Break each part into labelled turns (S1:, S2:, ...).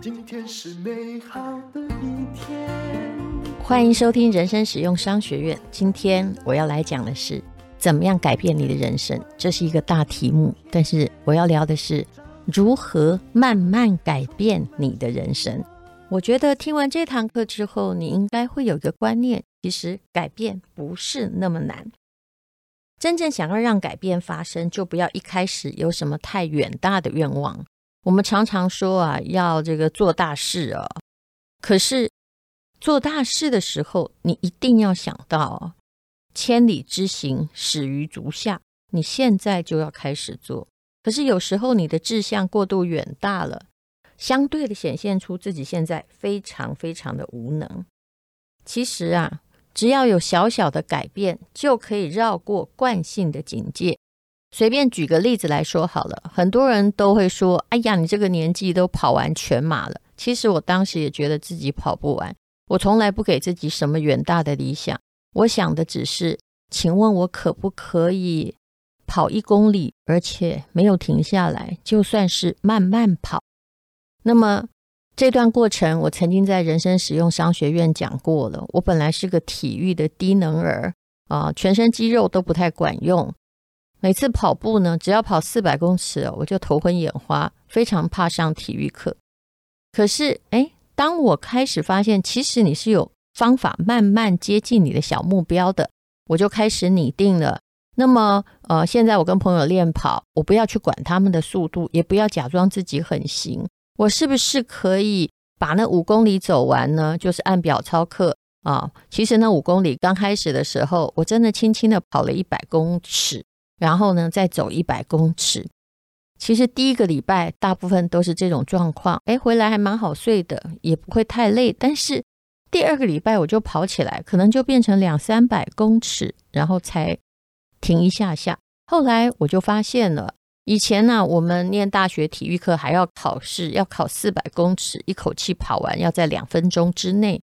S1: 今天是美好的一天。
S2: 欢迎收听人生实用商学院。今天我要来讲的是怎么样改变你的人生，这是一个大题目。但是我要聊的是如何慢慢改变你的人生。我觉得听完这堂课之后，你应该会有一个观念：其实改变不是那么难。真正想要让改变发生，就不要一开始有什么太远大的愿望。我们常常说啊，要这个做大事啊，可是做大事的时候，你一定要想到千里之行，始于足下。你现在就要开始做。可是有时候你的志向过度远大了。相对的显现出自己现在非常非常的无能。其实啊，只要有小小的改变，就可以绕过惯性的警戒。随便举个例子来说好了，很多人都会说：“哎呀，你这个年纪都跑完全马了。”其实我当时也觉得自己跑不完。我从来不给自己什么远大的理想，我想的只是，请问我可不可以跑一公里，而且没有停下来，就算是慢慢跑。那么这段过程，我曾经在人生实用商学院讲过了。我本来是个体育的低能儿啊，全身肌肉都不太管用。每次跑步呢，只要跑四百公尺，我就头昏眼花，非常怕上体育课。可是，哎，当我开始发现，其实你是有方法慢慢接近你的小目标的，我就开始拟定了。那么，呃，现在我跟朋友练跑，我不要去管他们的速度，也不要假装自己很行。我是不是可以把那五公里走完呢？就是按表操课啊。其实那五公里刚开始的时候，我真的轻轻的跑了一百公尺，然后呢再走一百公尺。其实第一个礼拜大部分都是这种状况，哎，回来还蛮好睡的，也不会太累。但是第二个礼拜我就跑起来，可能就变成两三百公尺，然后才停一下下。后来我就发现了。以前呢，我们念大学体育课还要考试，要考四百公尺，一口气跑完要在两分钟之内。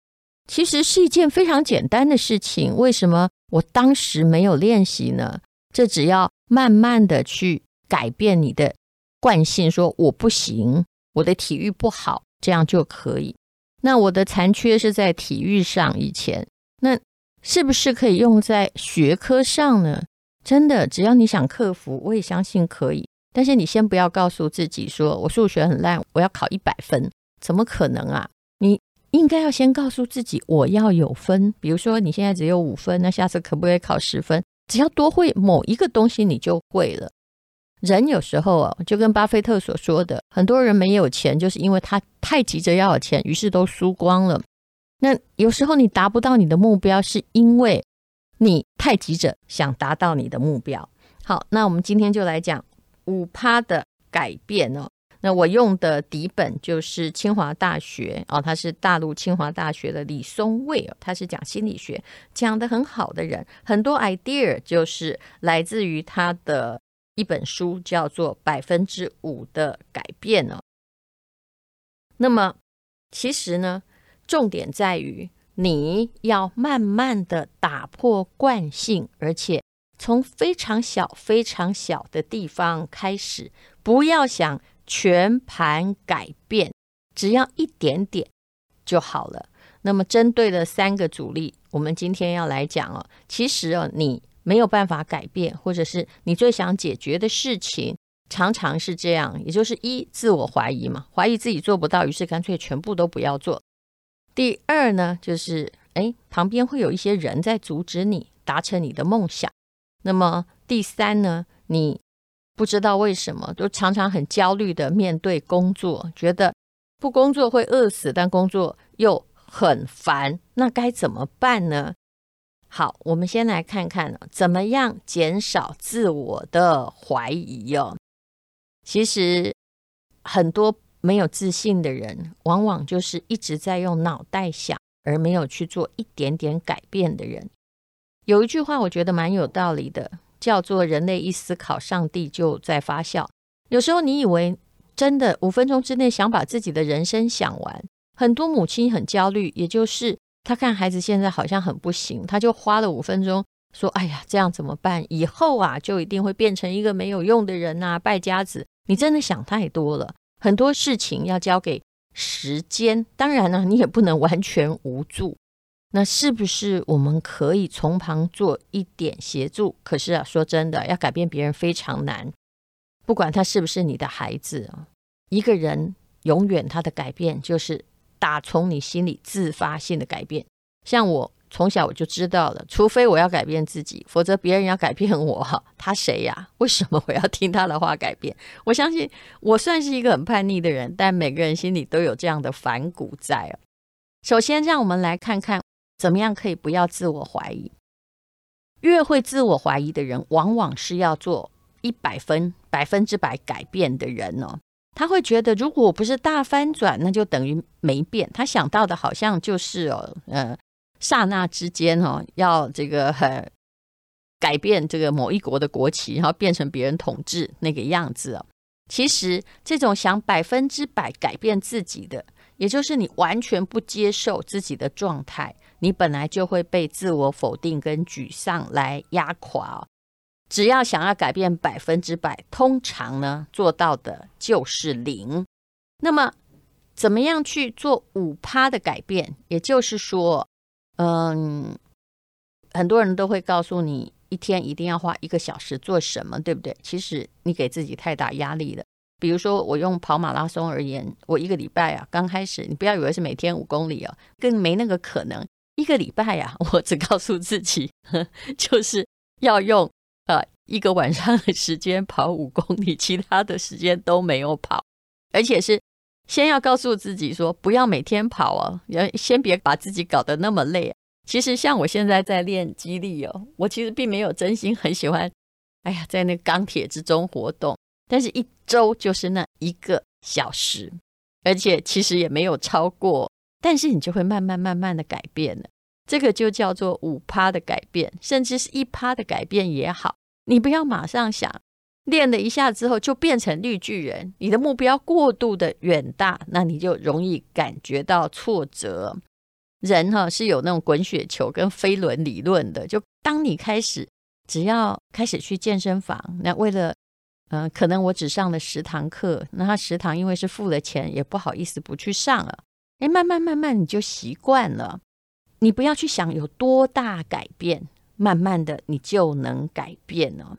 S2: 其实是一件非常简单的事情，为什么我当时没有练习呢？这只要慢慢的去改变你的惯性，说我不行，我的体育不好，这样就可以。那我的残缺是在体育上，以前那是不是可以用在学科上呢？真的，只要你想克服，我也相信可以。但是你先不要告诉自己说，我数学很烂，我要考一百分，怎么可能啊？你应该要先告诉自己，我要有分。比如说你现在只有五分，那下次可不可以考十分？只要多会某一个东西，你就会了。人有时候啊，就跟巴菲特所说的，很多人没有钱，就是因为他太急着要有钱，于是都输光了。那有时候你达不到你的目标，是因为你太急着想达到你的目标。好，那我们今天就来讲五趴的改变哦。那我用的底本就是清华大学哦，他是大陆清华大学的李松蔚哦，他是讲心理学讲得很好的人，很多 idea 就是来自于他的一本书，叫做《百分之五的改变》哦。那么其实呢，重点在于。你要慢慢的打破惯性，而且从非常小、非常小的地方开始，不要想全盘改变，只要一点点就好了。那么，针对的三个阻力，我们今天要来讲哦。其实哦，你没有办法改变，或者是你最想解决的事情，常常是这样，也就是一自我怀疑嘛，怀疑自己做不到，于是干脆全部都不要做。第二呢，就是哎，旁边会有一些人在阻止你达成你的梦想。那么第三呢，你不知道为什么都常常很焦虑的面对工作，觉得不工作会饿死，但工作又很烦，那该怎么办呢？好，我们先来看看怎么样减少自我的怀疑哦。其实很多。没有自信的人，往往就是一直在用脑袋想，而没有去做一点点改变的人。有一句话，我觉得蛮有道理的，叫做“人类一思考，上帝就在发笑”。有时候你以为真的五分钟之内想把自己的人生想完，很多母亲很焦虑，也就是他看孩子现在好像很不行，他就花了五分钟说：“哎呀，这样怎么办？以后啊，就一定会变成一个没有用的人呐，败家子。”你真的想太多了，很多事情要交给时间。当然呢，你也不能完全无助。那是不是我们可以从旁做一点协助？可是啊，说真的，要改变别人非常难。不管他是不是你的孩子啊，一个人永远他的改变就是打从你心里自发性的改变。像我。从小我就知道了，除非我要改变自己，否则别人要改变我，他谁呀？为什么我要听他的话改变？我相信我算是一个很叛逆的人，但每个人心里都有这样的反骨在。首先，让我们来看看怎么样可以不要自我怀疑。越会自我怀疑的人，往往是要做一百分、百分之百改变的人哦。他会觉得，如果不是大翻转，那就等于没变。他想到的好像就是哦，呃。刹那之间，哈，要这个呃改变这个某一国的国旗，然后变成别人统治那个样子哦。其实，这种想百分之百改变自己的，也就是你完全不接受自己的状态，你本来就会被自我否定跟沮丧来压垮。只要想要改变百分之百，通常呢做到的就是零。那么，怎么样去做五趴的改变？也就是说。嗯，很多人都会告诉你，一天一定要花一个小时做什么，对不对？其实你给自己太大压力了。比如说，我用跑马拉松而言，我一个礼拜啊，刚开始，你不要以为是每天五公里哦，更没那个可能。一个礼拜呀，我只告诉自己，就是要用呃一个晚上的时间跑五公里，其他的时间都没有跑，而且是。先要告诉自己说，不要每天跑哦，要先别把自己搞得那么累。其实像我现在在练肌力哦，我其实并没有真心很喜欢，哎呀，在那钢铁之中活动。但是一周就是那一个小时，而且其实也没有超过。但是你就会慢慢慢慢的改变了，这个就叫做五趴的改变，甚至是一趴的改变也好。你不要马上想。练了一下之后，就变成绿巨人。你的目标过度的远大，那你就容易感觉到挫折。人哈是有那种滚雪球跟飞轮理论的。就当你开始，只要开始去健身房，那为了，嗯、可能我只上了十堂课，那他十堂因为是付了钱，也不好意思不去上了。哎，慢慢慢慢你就习惯了。你不要去想有多大改变，慢慢的你就能改变了。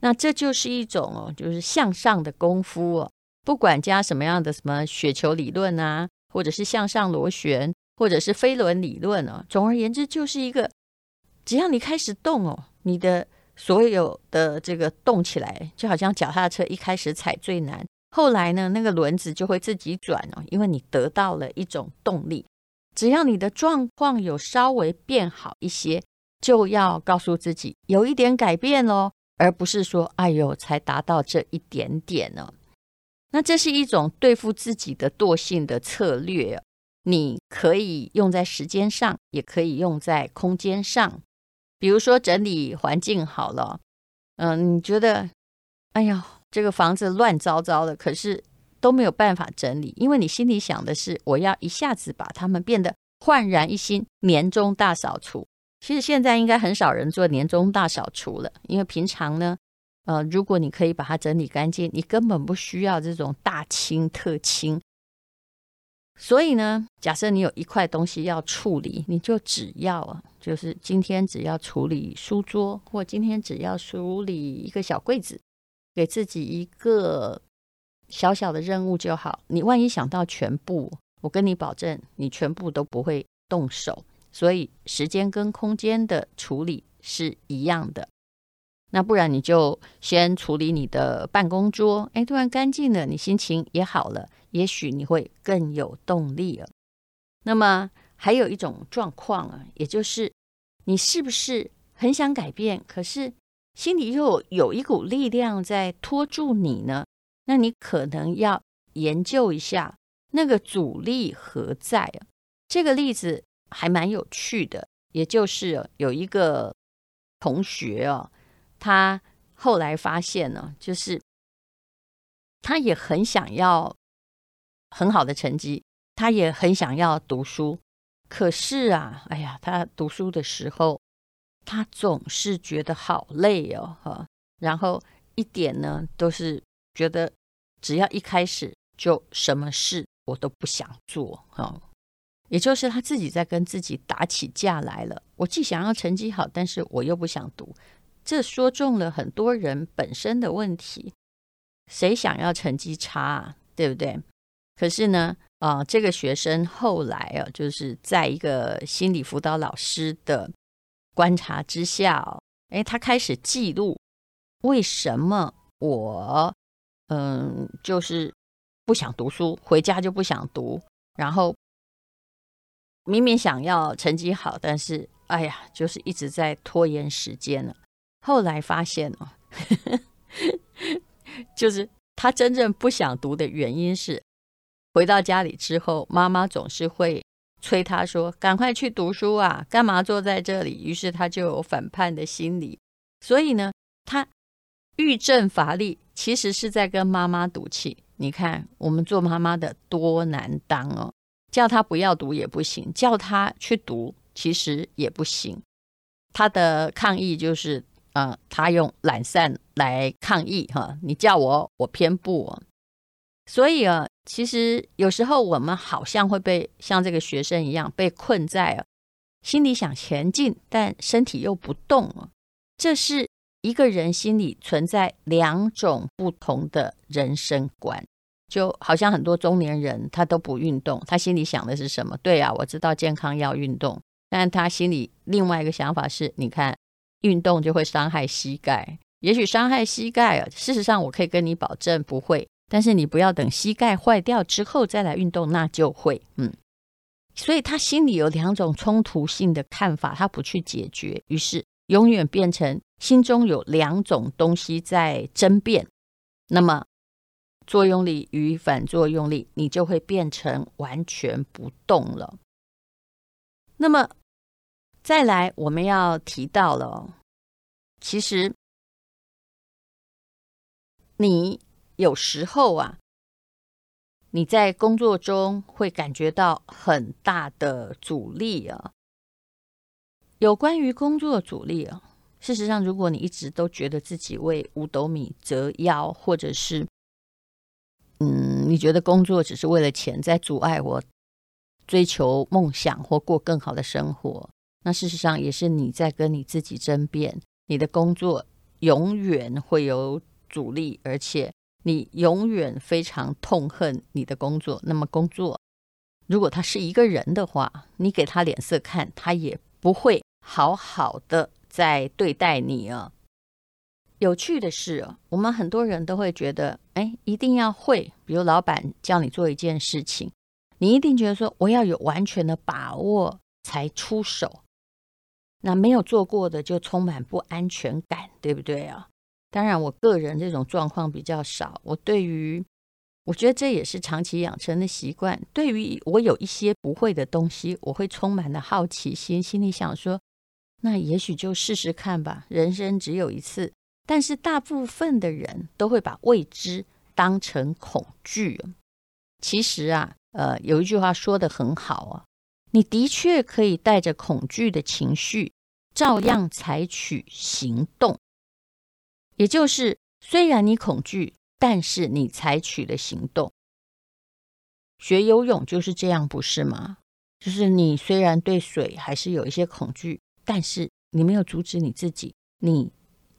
S2: 那这就是一种哦，就是向上的功夫哦。不管加什么样的什么雪球理论啊，或者是向上螺旋，或者是飞轮理论哦。总而言之，就是一个只要你开始动哦，你的所有的这个动起来，就好像脚踏车一开始踩最难，后来呢，那个轮子就会自己转哦，因为你得到了一种动力。只要你的状况有稍微变好一些，就要告诉自己有一点改变喽。而不是说，哎呦，才达到这一点点呢。那这是一种对付自己的惰性的策略，你可以用在时间上，也可以用在空间上。比如说整理环境好了，嗯，你觉得，哎呀，这个房子乱糟糟的，可是都没有办法整理，因为你心里想的是，我要一下子把它们变得焕然一新，年终大扫除。其实现在应该很少人做年终大扫除了，因为平常呢，呃，如果你可以把它整理干净，你根本不需要这种大清特清。所以呢，假设你有一块东西要处理，你就只要啊，就是今天只要处理书桌，或今天只要处理一个小柜子，给自己一个小小的任务就好。你万一想到全部，我跟你保证，你全部都不会动手。所以时间跟空间的处理是一样的，那不然你就先处理你的办公桌，哎，突然干净了，你心情也好了，也许你会更有动力了。那么还有一种状况啊，也就是你是不是很想改变，可是心里又有一股力量在拖住你呢？那你可能要研究一下那个阻力何在啊？这个例子。还蛮有趣的，也就是有一个同学哦，他后来发现呢，就是他也很想要很好的成绩，他也很想要读书，可是啊，哎呀，他读书的时候他总是觉得好累哦，哈，然后一点呢都是觉得只要一开始就什么事我都不想做，哈，也就是他自己在跟自己打起架来了。我既想要成绩好，但是我又不想读，这说中了很多人本身的问题。谁想要成绩差啊？对不对？可是呢，啊、这个学生后来啊，就是在一个心理辅导老师的。观察之下，哦，哎，他开始记录为什么我，嗯，就是不想读书，回家就不想读，然后明明想要成绩好，但是哎呀，就是一直在拖延时间了。后来发现哦，就是他真正不想读的原因是，回到家里之后，妈妈总是会。催他说：“赶快去读书啊！干嘛坐在这里？”于是他就有反叛的心理。所以呢，他欲振乏力，其实是在跟妈妈赌气。你看，我们做妈妈的多难当哦！叫他不要读也不行，叫他去读其实也不行。他的抗议就是，呃，他用懒散来抗议哈。你叫我，我偏不。所以啊。其实有时候我们好像会被像这个学生一样被困在心里想前进，但身体又不动了。这是一个人心里存在两种不同的人生观，就好像很多中年人他都不运动，他心里想的是什么？对啊，我知道健康要运动，但他心里另外一个想法是：你看，运动就会伤害膝盖，也许伤害膝盖啊。事实上，我可以跟你保证不会。但是你不要等膝盖坏掉之后再来运动，那就会嗯。所以他心里有两种冲突性的看法，他不去解决，于是永远变成心中有两种东西在争辩。那么作用力与反作用力，你就会变成完全不动了。那么再来，我们要提到了，其实你。有时候啊，你在工作中会感觉到很大的阻力啊。有关于工作阻力啊，事实上，如果你一直都觉得自己为五斗米折腰，或者是嗯，你觉得工作只是为了钱，在阻碍我追求梦想或过更好的生活，那事实上也是你在跟你自己争辩。你的工作永远会有阻力，而且。你永远非常痛恨你的工作，那么工作如果他是一个人的话，你给他脸色看，他也不会好好的在对待你啊。有趣的是，我们很多人都会觉得，哎，一定要会，比如老板叫你做一件事情，你一定觉得说，我要有完全的把握才出手。那没有做过的就充满不安全感，对不对啊？当然，我个人这种状况比较少。我对于，我觉得这也是长期养成的习惯。对于我有一些不会的东西，我会充满了好奇心，心里想说，那也许就试试看吧。人生只有一次。但是大部分的人都会把未知当成恐惧。其实啊，呃，有一句话说的很好啊，你的确可以带着恐惧的情绪，照样采取行动。也就是，虽然你恐惧，但是你采取了行动。学游泳就是这样，不是吗？就是你虽然对水还是有一些恐惧，但是你没有阻止你自己，你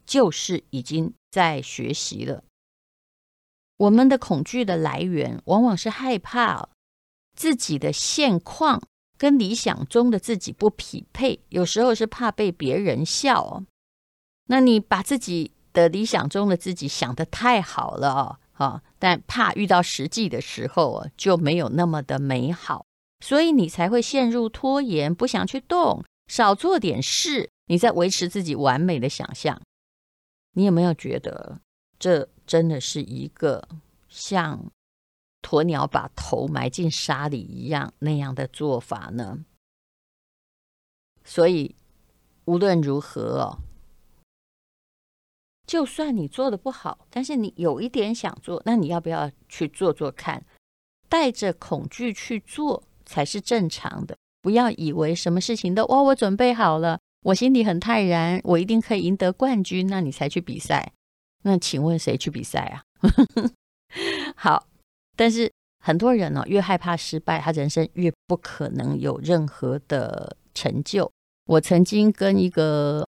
S2: 就是已经在学习了。我们的恐惧的来源，往往是害怕自己的现况跟理想中的自己不匹配，有时候是怕被别人笑。那你把自己的理想中的自己想得太好了啊，但怕遇到实际的时候就没有那么的美好，所以你才会陷入拖延，不想去动，少做点事，你在维持自己完美的想象。你有没有觉得这真的是一个像鸵鸟把头埋进沙里一样那样的做法呢？所以无论如何。就算你做的不好，但是你有一点想做，那你要不要去做做看？带着恐惧去做才是正常的。不要以为什么事情都哦，我准备好了，我心里很泰然，我一定可以赢得冠军，那你才去比赛。那请问谁去比赛啊？好，但是很多人呢、越害怕失败，他人生越不可能有任何的成就。我曾经跟一个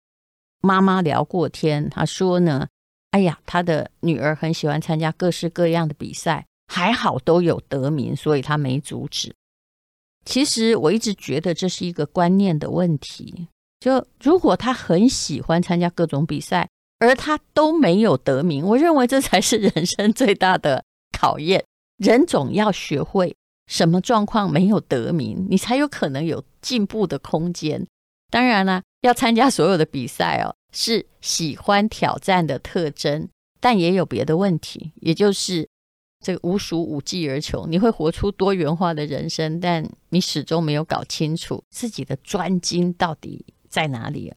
S2: 妈妈聊过天，她说呢，哎呀，她的女儿很喜欢参加各式各样的比赛，还好都有得名，所以她没阻止。其实我一直觉得这是一个观念的问题。就如果她很喜欢参加各种比赛，而她都没有得名，我认为这才是人生最大的考验。人总要学会什么状况没有得名，你才有可能有进步的空间。当然了，要参加所有的比赛哦，是喜欢挑战的特征，但也有别的问题，也就是这个无鼠无技而穷。你会活出多元化的人生，但你始终没有搞清楚自己的专精到底在哪里。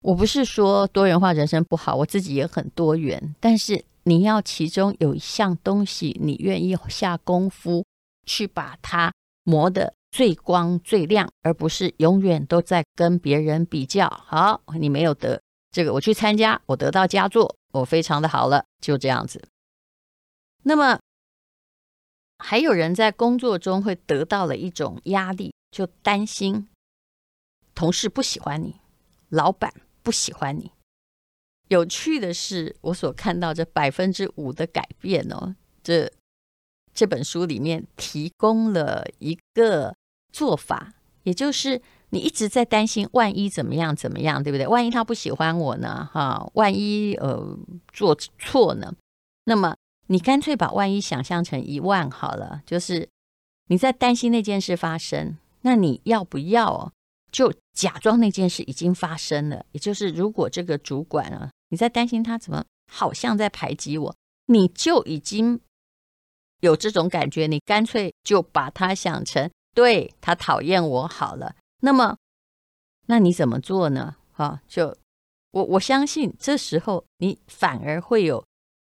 S2: 我不是说多元化人生不好，我自己也很多元，但是你要其中有一项东西，你愿意下功夫去把它磨得。最光最亮，而不是永远都在跟别人比较。好，你没有得这个，我去参加，我得到佳作，我非常的好了，就这样子。那么，还有人在工作中会得到了一种压力，就担心同事不喜欢你，老板不喜欢你。有趣的是，我所看到这百分之五的改变哦，这这本书里面提供了一个。做法，也就是你一直在担心，万一怎么样怎么样，对不对？万一他不喜欢我呢？哈，万一呃做错呢？那么你干脆把万一想象成一万好了，就是你在担心那件事发生，那你要不要就假装那件事已经发生了？也就是如果这个主管啊，你在担心他怎么好像在排挤我，你就已经有这种感觉，你干脆就把他想成。对，他讨厌我好了，那么那你怎么做呢？哈，就我我相信这时候你反而会有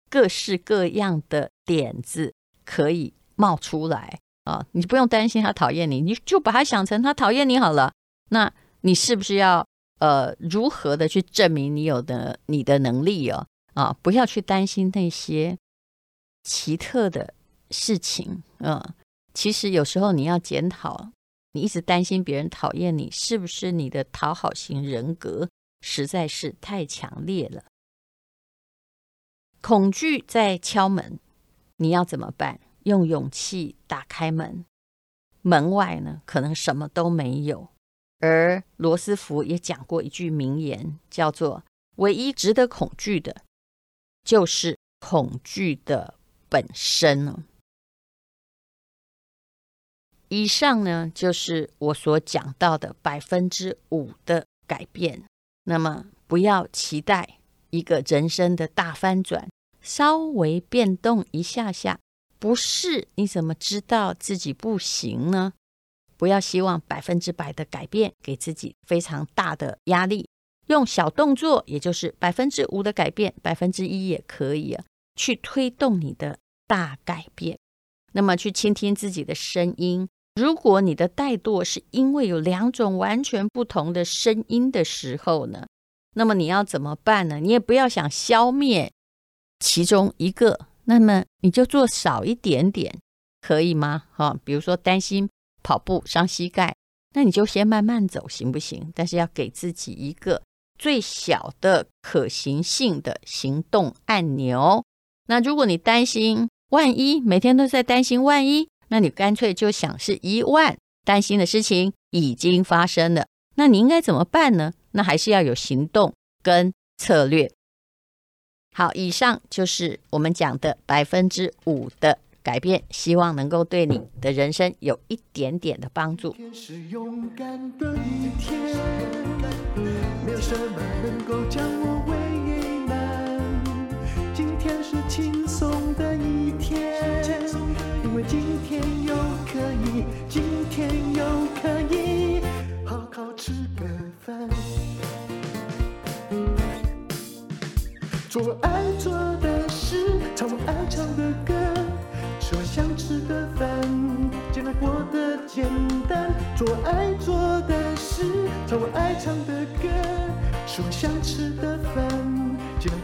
S2: 各式各样的点子可以冒出来啊！你不用担心他讨厌你，你就把他想成他讨厌你好了。那你是不是要呃如何的去证明你有的你的能力哦？啊，不要去担心那些奇特的事情啊。其实有时候你要检讨，你一直担心别人讨厌你，是不是你的讨好型人格实在是太强烈了？恐惧在敲门，你要怎么办？用勇气打开门，门外呢，可能什么都没有。而罗斯福也讲过一句名言，叫做“唯一值得恐惧的，就是恐惧的本身”呢。以上呢，就是我所讲到的百分之五的改变。那么，不要期待一个人生的大翻转，稍微变动一下下，不是你怎么知道自己不行呢？不要希望百分之百的改变，给自己非常大的压力。用小动作，也就是百分之五的改变，百分之一也可以啊，去推动你的大改变。那么，去倾听自己的声音。如果你的怠惰是因为有两种完全不同的声音的时候呢，那么你要怎么办呢？你也不要想消灭其中一个，那么你就做少一点点，可以吗？哈，比如说担心跑步伤膝盖，那你就先慢慢走，行不行？但是要给自己一个最小的可行性的行动按钮。那如果你担心万一，每天都在担心万一。那你干脆就想是一万担心的事情已经发生了，那你应该怎么办呢？那还是要有行动跟策略。好，以上就是我们讲的百分之五的改变，希望能够对你的人生有一点点的帮助。天是勇敢的一天，没有什么能够将我爱做的事。唱我爱唱的歌，吃我想吃的饭，尽量